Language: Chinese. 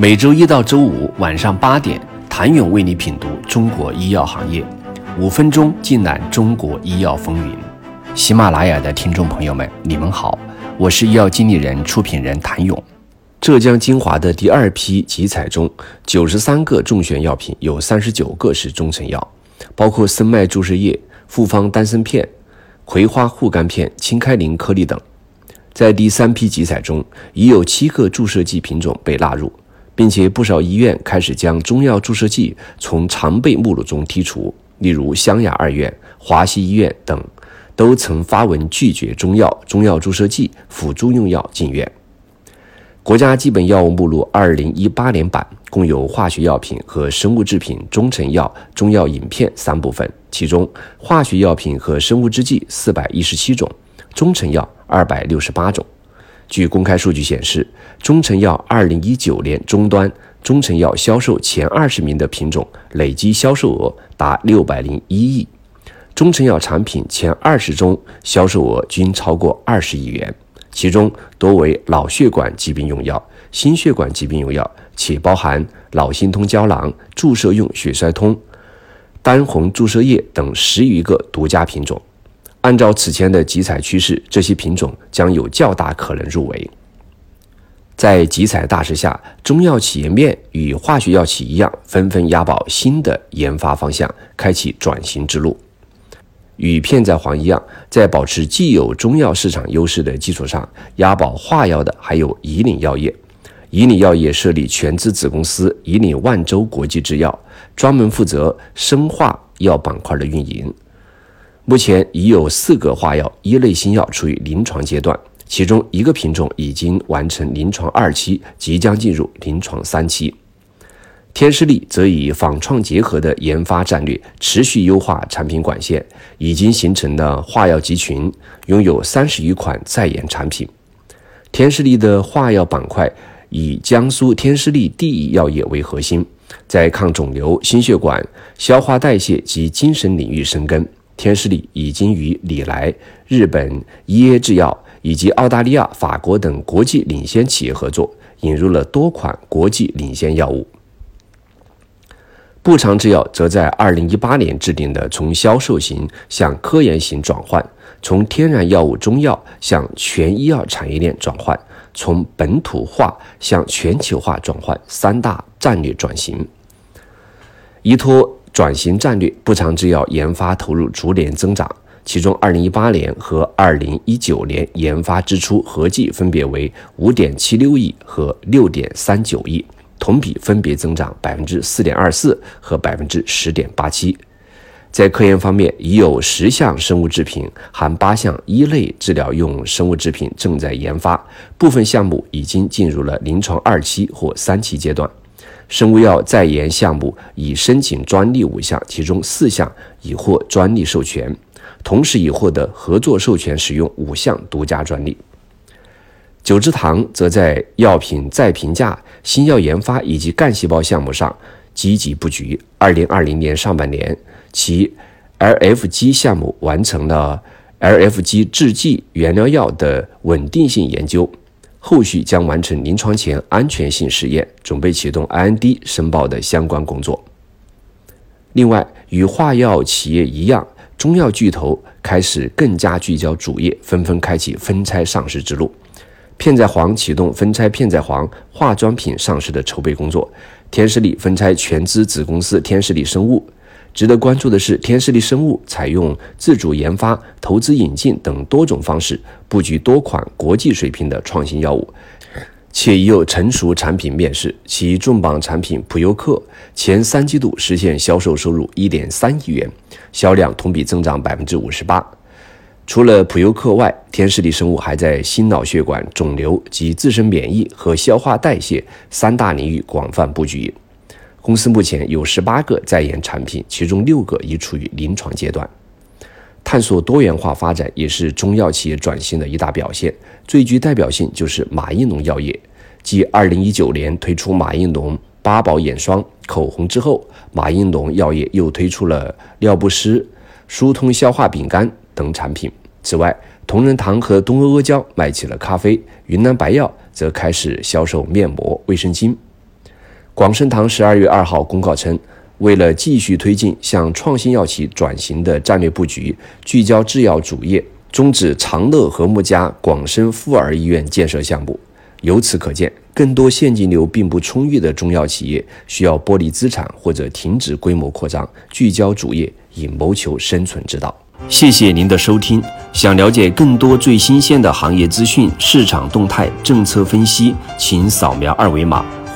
每周一到周五晚上八点，谭勇为你品读中国医药行业，五分钟尽览中国医药风云。喜马拉雅的听众朋友们，你们好，我是医药经理人、出品人谭勇。浙江金华的第二批集采中，九十三个中选药品有三十九个是中成药，包括生脉注射液、复方丹参片、葵花护肝片、清开灵颗粒等。在第三批集采中，已有七个注射剂品种被纳入。并且不少医院开始将中药注射剂从常备目录中剔除，例如湘雅二院、华西医院等，都曾发文拒绝中药、中药注射剂、辅助用药进院。国家基本药物目录二零一八年版共有化学药品和生物制品、中成药、中药饮片三部分，其中化学药品和生物制剂四百一十七种，中成药二百六十八种。据公开数据显示，中成药2019年终端中成药销售前二十名的品种累计销售额达601亿，中成药产品前二十中销售额均超过二十亿元，其中多为脑血管疾病用药、心血管疾病用药，且包含脑心通胶囊、注射用血栓通、丹红注射液等十余个独家品种。按照此前的集采趋势，这些品种将有较大可能入围。在集采大势下，中药企业面与化学药企一样，纷纷押宝新的研发方向，开启转型之路。与片仔癀一样，在保持既有中药市场优势的基础上，押宝化药的还有以岭药业。以岭药业设立全资子公司以岭万州国际制药，专门负责生化药板块的运营。目前已有四个化药一类新药处于临床阶段，其中一个品种已经完成临床二期，即将进入临床三期。天士力则以仿创结合的研发战略，持续优化产品管线，已经形成了化药集群，拥有三十余款在研产品。天士力的化药板块以江苏天士力第一药业为核心，在抗肿瘤、心血管、消化代谢及精神领域深耕。天士力已经与礼来、日本伊耶制药以及澳大利亚、法国等国际领先企业合作，引入了多款国际领先药物。步长制药则在二零一八年制定的从销售型向科研型转换，从天然药物中药向全医药产业链转换，从本土化向全球化转换三大战略转型，依托。转型战略，步长制药研发投入逐年增长，其中2018年和2019年研发支出合计分别为5.76亿和6.39亿，同比分别增长4.24%和10.87%。在科研方面，已有十项生物制品含八项一类治疗用生物制品正在研发，部分项目已经进入了临床二期或三期阶段。生物药在研项目已申请专利五项，其中四项已获专利授权，同时已获得合作授权使用五项独家专利。九芝堂则在药品再评价、新药研发以及干细胞项目上积极布局。二零二零年上半年，其 LFG 项目完成了 LFG 制剂原料药的稳定性研究。后续将完成临床前安全性试验，准备启动 IND 申报的相关工作。另外，与化药企业一样，中药巨头开始更加聚焦主业，纷纷开启分拆上市之路。片仔癀启动分拆片仔癀化妆品上市的筹备工作，天士力分拆全资子公司天士力生物。值得关注的是，天士力生物采用自主研发、投资引进等多种方式，布局多款国际水平的创新药物，且已有成熟产品面世。其重磅产品普优克前三季度实现销售收入一点三亿元，销量同比增长百分之五十八。除了普优克外，天士力生物还在心脑血管、肿瘤及自身免疫和消化代谢三大领域广泛布局。公司目前有十八个在研产品，其中六个已处于临床阶段。探索多元化发展也是中药企业转型的一大表现。最具代表性就是马应龙药业，继二零一九年推出马应龙八宝眼霜、口红之后，马应龙药业又推出了尿不湿、疏通消化饼干等产品。此外，同仁堂和东阿阿胶卖起了咖啡，云南白药则开始销售面膜、卫生巾。广生堂十二月二号公告称，为了继续推进向创新药企转型的战略布局，聚焦制药主业，终止长乐和睦家广深妇儿医院建设项目。由此可见，更多现金流并不充裕的中药企业需要剥离资产或者停止规模扩张，聚焦主业，以谋求生存之道。谢谢您的收听。想了解更多最新鲜的行业资讯、市场动态、政策分析，请扫描二维码